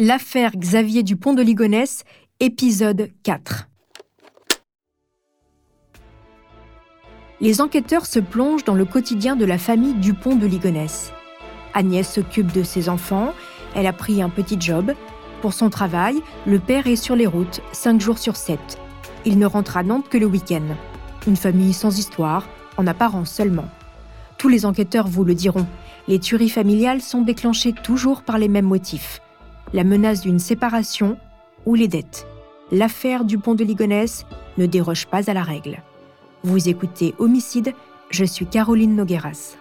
L'affaire Xavier Dupont de Ligonnès, épisode 4. Les enquêteurs se plongent dans le quotidien de la famille Dupont de Ligonnès. Agnès s'occupe de ses enfants, elle a pris un petit job. Pour son travail, le père est sur les routes, 5 jours sur 7. Il ne rentre à Nantes que le week-end. Une famille sans histoire, en apparence seulement. Tous les enquêteurs vous le diront, les tueries familiales sont déclenchées toujours par les mêmes motifs la menace d'une séparation ou les dettes. L'affaire du pont de Ligonnès ne déroge pas à la règle. Vous écoutez Homicide, je suis Caroline Nogueras.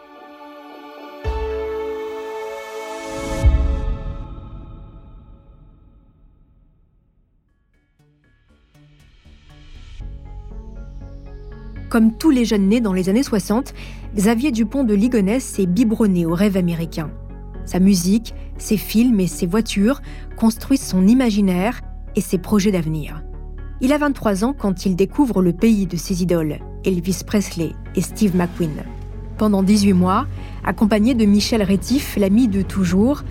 Comme tous les jeunes nés dans les années 60, Xavier Dupont de Ligonnès s'est biberonné au rêve américain. Sa musique, ses films et ses voitures construisent son imaginaire et ses projets d'avenir. Il a 23 ans quand il découvre le pays de ses idoles, Elvis Presley et Steve McQueen. Pendant 18 mois, accompagné de Michel Rétif, l'ami de toujours,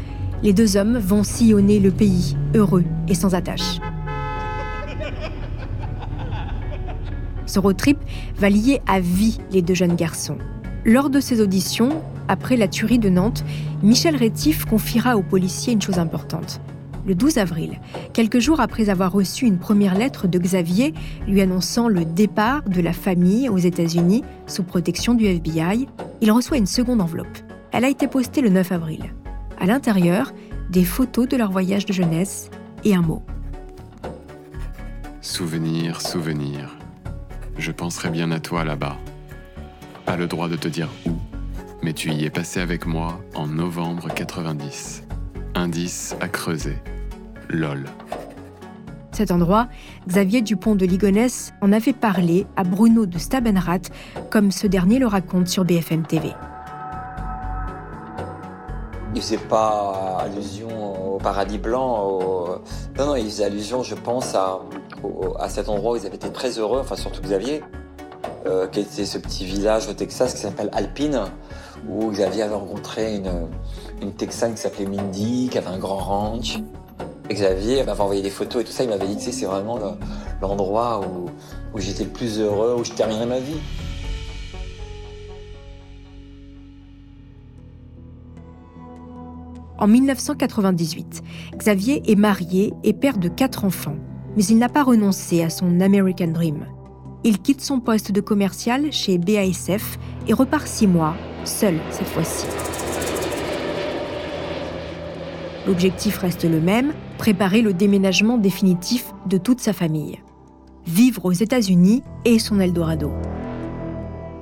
les deux hommes vont sillonner le pays, heureux et sans attache. Ce road trip va lier à vie les deux jeunes garçons. Lors de ses auditions, après la tuerie de Nantes, Michel Rétif confiera aux policiers une chose importante. Le 12 avril, quelques jours après avoir reçu une première lettre de Xavier lui annonçant le départ de la famille aux États-Unis sous protection du FBI, il reçoit une seconde enveloppe. Elle a été postée le 9 avril. À l'intérieur, des photos de leur voyage de jeunesse et un mot. Souvenir, souvenir. Je penserai bien à toi là-bas. Pas le droit de te dire où, mais tu y es passé avec moi en novembre 90. Indice à creuser. LOL. Cet endroit, Xavier Dupont de Ligonnès en avait parlé à Bruno de Stabenrath, comme ce dernier le raconte sur BFM TV. Il faisait pas allusion au paradis blanc. au- Non, non, il faisait allusion, je pense, à cet endroit où ils avaient été très heureux, enfin surtout Xavier, euh, qui était ce petit village au Texas qui s'appelle Alpine, où Xavier avait rencontré une, une Texane qui s'appelait Mindy, qui avait un grand ranch. Xavier m'avait envoyé des photos et tout ça, il m'avait dit, sais, c'est vraiment le- l'endroit où, où j'étais le plus heureux, où je terminerai ma vie. En 1998, Xavier est marié et père de quatre enfants, mais il n'a pas renoncé à son American Dream. Il quitte son poste de commercial chez BASF et repart six mois, seul cette fois-ci. L'objectif reste le même, préparer le déménagement définitif de toute sa famille. Vivre aux États-Unis est son Eldorado.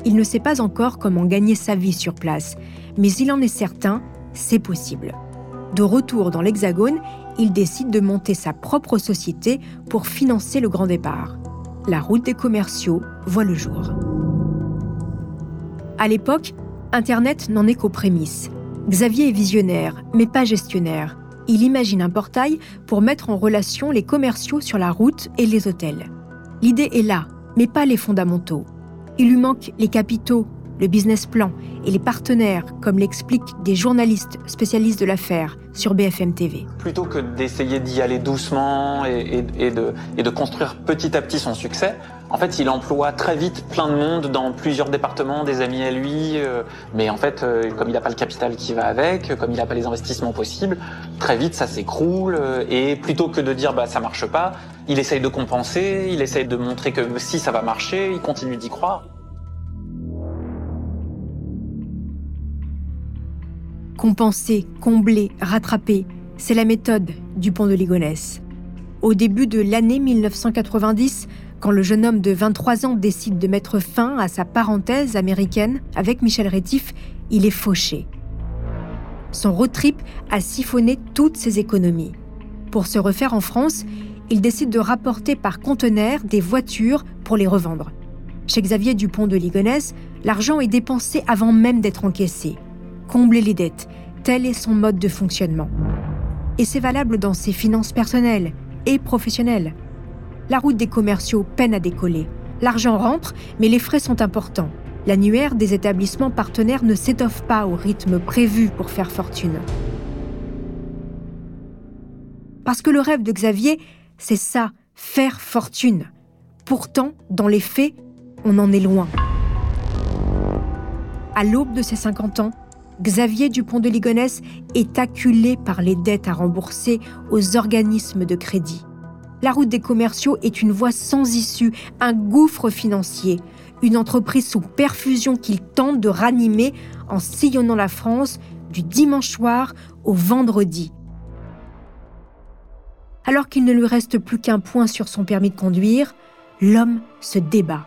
Il ne sait pas encore comment gagner sa vie sur place, mais il en est certain, c'est possible. De retour dans l'Hexagone, il décide de monter sa propre société pour financer le grand départ. La route des commerciaux voit le jour. À l'époque, Internet n'en est qu'aux prémices. Xavier est visionnaire, mais pas gestionnaire. Il imagine un portail pour mettre en relation les commerciaux sur la route et les hôtels. L'idée est là, mais pas les fondamentaux. Il lui manque les capitaux le business plan et les partenaires, comme l'expliquent des journalistes spécialistes de l'affaire sur BFM TV. Plutôt que d'essayer d'y aller doucement et, de, construire petit à petit son succès, en fait, il emploie très vite plein de monde dans plusieurs départements, des amis à lui, euh, mais en fait, euh, comme il n'a pas le capital qui va avec, comme il n'a pas les investissements possibles, très vite ça s'écroule, euh, et plutôt que de dire bah ça marche pas, il essaye de compenser, il essaye de montrer que si ça va marcher, il continue d'y croire. Compenser, combler, rattraper, c'est la méthode du pont de Ligonnès. Au début de l'année 1990, quand le jeune homme de 23 ans décide de mettre fin à sa parenthèse américaine avec Michel Rétif, il est fauché. Son road trip a siphonné toutes ses économies. Pour se refaire en France, il décide de rapporter par conteneur des voitures pour les revendre. Chez Xavier Dupont de Ligonnès, l'argent est dépensé avant même d'être encaissé combler les dettes. Tel est son mode de fonctionnement. Et c'est valable dans ses finances personnelles et professionnelles. La route des commerciaux peine à décoller. L'argent rentre, mais les frais sont importants. L'annuaire des établissements partenaires ne s'étoffe pas au rythme prévu pour faire fortune. Parce que le rêve de Xavier, c'est ça, faire fortune. Pourtant, dans les faits, on en est loin. À l'aube de ses 50 ans, Xavier Dupont de Ligonnès est acculé par les dettes à rembourser aux organismes de crédit. La route des commerciaux est une voie sans issue, un gouffre financier, une entreprise sous perfusion qu'il tente de ranimer en sillonnant la France du dimanche soir au vendredi. Alors qu'il ne lui reste plus qu'un point sur son permis de conduire, l'homme se débat.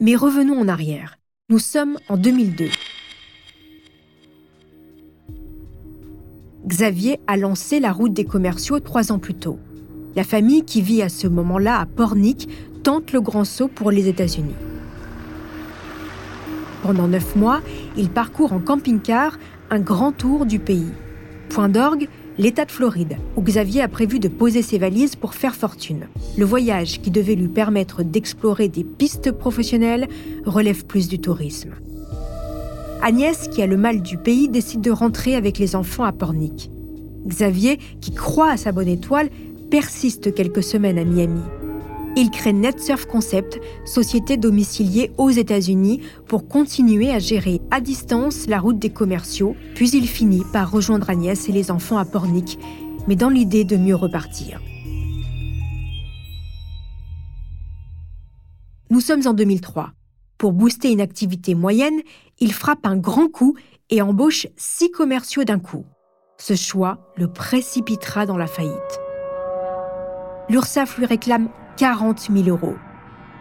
Mais revenons en arrière. Nous sommes en 2002. Xavier a lancé la route des commerciaux trois ans plus tôt. La famille qui vit à ce moment-là à Pornic tente le grand saut pour les États-Unis. Pendant neuf mois, il parcourt en camping-car un grand tour du pays. Point d'orgue, l'État de Floride, où Xavier a prévu de poser ses valises pour faire fortune. Le voyage, qui devait lui permettre d'explorer des pistes professionnelles, relève plus du tourisme. Agnès, qui a le mal du pays, décide de rentrer avec les enfants à Pornic. Xavier, qui croit à sa bonne étoile, persiste quelques semaines à Miami. Il crée NetSurf Concept, société domiciliée aux États-Unis, pour continuer à gérer à distance la route des commerciaux, puis il finit par rejoindre Agnès et les enfants à Pornic, mais dans l'idée de mieux repartir. Nous sommes en 2003. Pour booster une activité moyenne, il frappe un grand coup et embauche six commerciaux d'un coup. Ce choix le précipitera dans la faillite. L'URSSAF lui réclame 40 000 euros.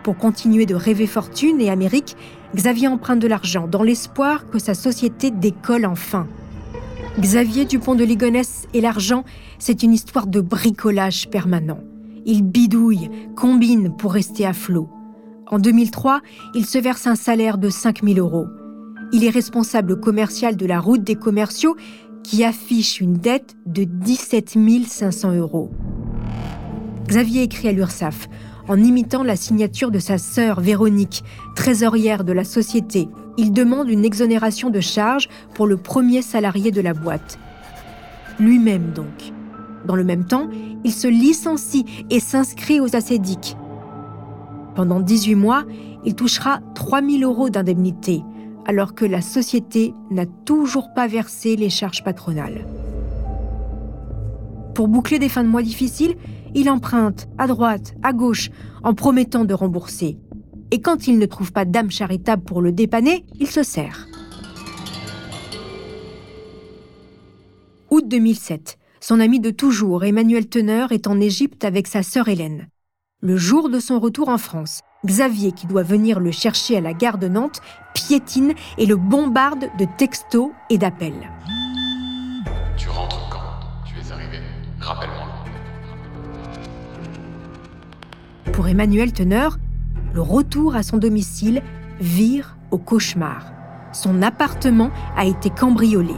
Pour continuer de rêver fortune et Amérique, Xavier emprunte de l'argent dans l'espoir que sa société décolle enfin. Xavier Dupont de Ligonnès et l'argent, c'est une histoire de bricolage permanent. Il bidouille, combine pour rester à flot. En 2003, il se verse un salaire de 5 000 euros. Il est responsable commercial de la route des commerciaux qui affiche une dette de 17 500 euros. Xavier écrit à l'URSSAF en imitant la signature de sa sœur Véronique, trésorière de la société. Il demande une exonération de charges pour le premier salarié de la boîte. Lui-même donc. Dans le même temps, il se licencie et s'inscrit aux acédiques. Pendant 18 mois, il touchera 3000 euros d'indemnité, alors que la société n'a toujours pas versé les charges patronales. Pour boucler des fins de mois difficiles, il emprunte à droite, à gauche, en promettant de rembourser. Et quand il ne trouve pas d'âme charitable pour le dépanner, il se sert. Août 2007. Son ami de toujours, Emmanuel Teneur, est en Égypte avec sa sœur Hélène. Le jour de son retour en France, Xavier, qui doit venir le chercher à la gare de Nantes, piétine et le bombarde de textos et d'appels. Tu rentres quand? Tu es arrivé? Rappelle-moi. Pour Emmanuel Teneur, le retour à son domicile vire au cauchemar. Son appartement a été cambriolé.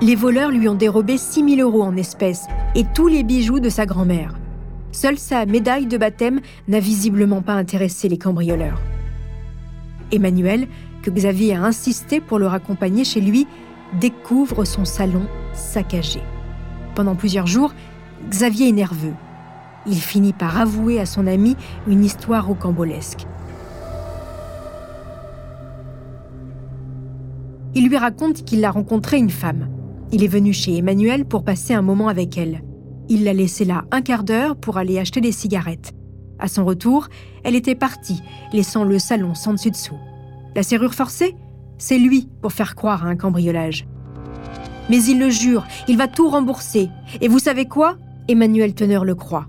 Les voleurs lui ont dérobé 6 000 euros en espèces et tous les bijoux de sa grand-mère. Seule sa médaille de baptême n'a visiblement pas intéressé les cambrioleurs. Emmanuel, que Xavier a insisté pour le raccompagner chez lui, découvre son salon saccagé. Pendant plusieurs jours, Xavier est nerveux. Il finit par avouer à son ami une histoire rocambolesque. Il lui raconte qu'il a rencontré une femme. Il est venu chez Emmanuel pour passer un moment avec elle. Il l'a laissée là un quart d'heure pour aller acheter des cigarettes. À son retour, elle était partie, laissant le salon sans dessus-dessous. La serrure forcée C'est lui pour faire croire à un cambriolage. Mais il le jure, il va tout rembourser. Et vous savez quoi? Emmanuel Teneur le croit.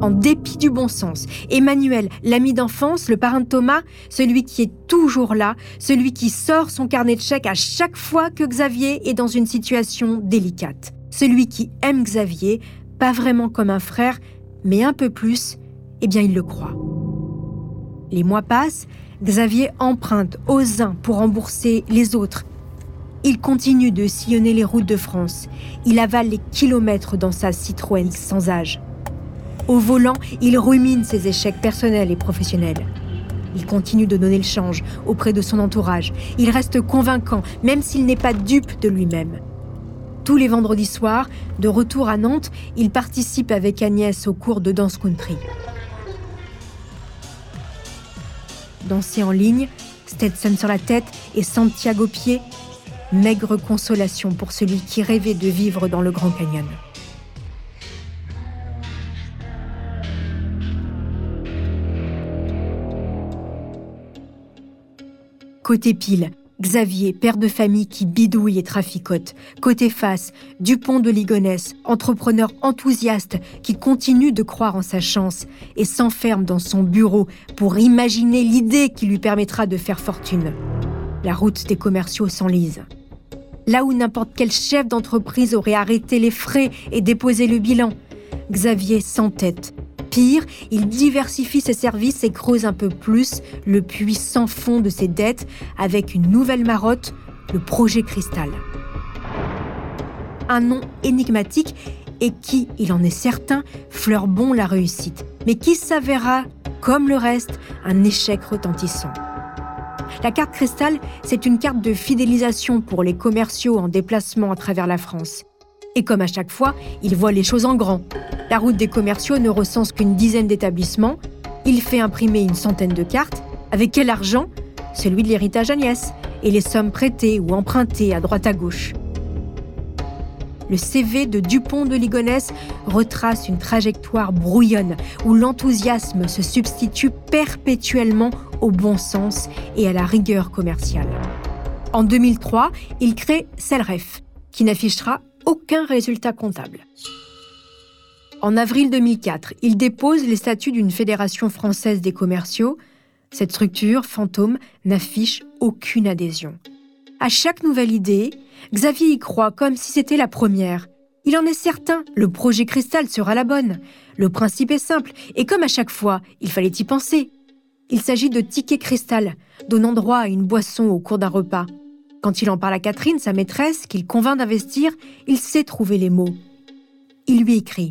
En dépit du bon sens, Emmanuel, l'ami d'enfance, le parrain de Thomas, celui qui est toujours là, celui qui sort son carnet de chèques à chaque fois que Xavier est dans une situation délicate, celui qui aime Xavier, pas vraiment comme un frère, mais un peu plus, eh bien il le croit. Les mois passent, Xavier emprunte aux uns pour rembourser les autres. Il continue de sillonner les routes de France. Il avale les kilomètres dans sa Citroën sans âge. Au volant, il rumine ses échecs personnels et professionnels. Il continue de donner le change auprès de son entourage. Il reste convaincant, même s'il n'est pas dupe de lui-même. Tous les vendredis soirs, de retour à Nantes, il participe avec Agnès au cours de danse country. Danser en ligne, Stetson sur la tête et Santiago pied, maigre consolation pour celui qui rêvait de vivre dans le Grand Canyon. Côté pile, Xavier, père de famille qui bidouille et traficote. Côté face, Dupont de Ligonnès, entrepreneur enthousiaste qui continue de croire en sa chance et s'enferme dans son bureau pour imaginer l'idée qui lui permettra de faire fortune. La route des commerciaux s'enlise. Là où n'importe quel chef d'entreprise aurait arrêté les frais et déposé le bilan, Xavier s'entête Pire, il diversifie ses services et creuse un peu plus le puits sans fond de ses dettes avec une nouvelle marotte, le projet Cristal. Un nom énigmatique et qui, il en est certain, fleure bon la réussite, mais qui s'avérera, comme le reste, un échec retentissant. La carte Cristal, c'est une carte de fidélisation pour les commerciaux en déplacement à travers la France. Et comme à chaque fois, il voit les choses en grand. La route des commerciaux ne recense qu'une dizaine d'établissements. Il fait imprimer une centaine de cartes. Avec quel argent? Celui de l'héritage Agnès et les sommes prêtées ou empruntées à droite à gauche. Le CV de Dupont de Ligonnès retrace une trajectoire brouillonne où l'enthousiasme se substitue perpétuellement au bon sens et à la rigueur commerciale. En 2003, il crée Celref, qui n'affichera aucun résultat comptable. En avril 2004, il dépose les statuts d'une fédération française des commerciaux. Cette structure, fantôme, n'affiche aucune adhésion. À chaque nouvelle idée, Xavier y croit comme si c'était la première. Il en est certain, le projet Cristal sera la bonne. Le principe est simple, et comme à chaque fois, il fallait y penser. Il s'agit de tickets cristal, donnant droit à une boisson au cours d'un repas. Quand il en parle à Catherine, sa maîtresse, qu'il convainc d'investir, il sait trouver les mots. Il lui écrit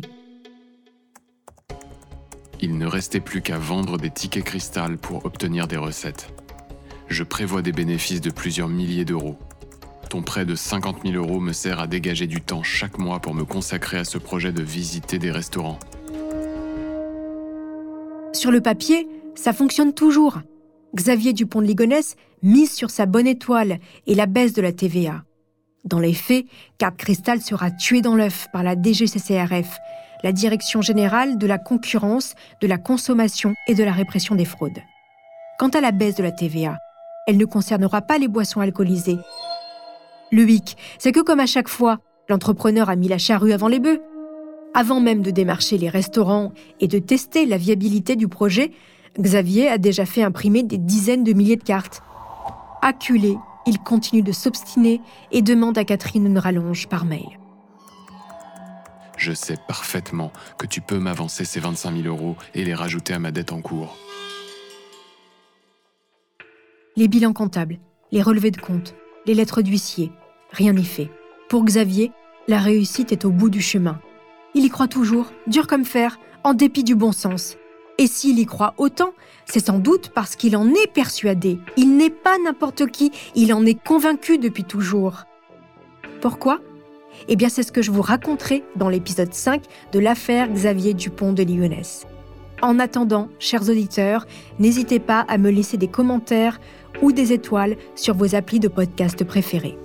Il ne restait plus qu'à vendre des tickets cristal pour obtenir des recettes. Je prévois des bénéfices de plusieurs milliers d'euros. Ton prêt de 50 000 euros me sert à dégager du temps chaque mois pour me consacrer à ce projet de visiter des restaurants. Sur le papier, ça fonctionne toujours. Xavier Dupont de Ligonnès mise sur sa bonne étoile et la baisse de la TVA. Dans les faits, Carte Cristal sera tué dans l'œuf par la DGCCRF, la Direction générale de la concurrence, de la consommation et de la répression des fraudes. Quant à la baisse de la TVA, elle ne concernera pas les boissons alcoolisées. Le hic, c'est que comme à chaque fois, l'entrepreneur a mis la charrue avant les bœufs. Avant même de démarcher les restaurants et de tester la viabilité du projet, Xavier a déjà fait imprimer des dizaines de milliers de cartes. Acculé, il continue de s'obstiner et demande à Catherine une rallonge par mail. Je sais parfaitement que tu peux m'avancer ces 25 000 euros et les rajouter à ma dette en cours. Les bilans comptables, les relevés de compte, les lettres d'huissier, rien n'y fait. Pour Xavier, la réussite est au bout du chemin. Il y croit toujours, dur comme fer, en dépit du bon sens. Et s'il y croit autant, c'est sans doute parce qu'il en est persuadé. Il n'est pas n'importe qui, il en est convaincu depuis toujours. Pourquoi? Eh bien, c'est ce que je vous raconterai dans l'épisode 5 de l'affaire Xavier Dupont de Ligonnès. En attendant, chers auditeurs, n'hésitez pas à me laisser des commentaires ou des étoiles sur vos applis de podcast préférés.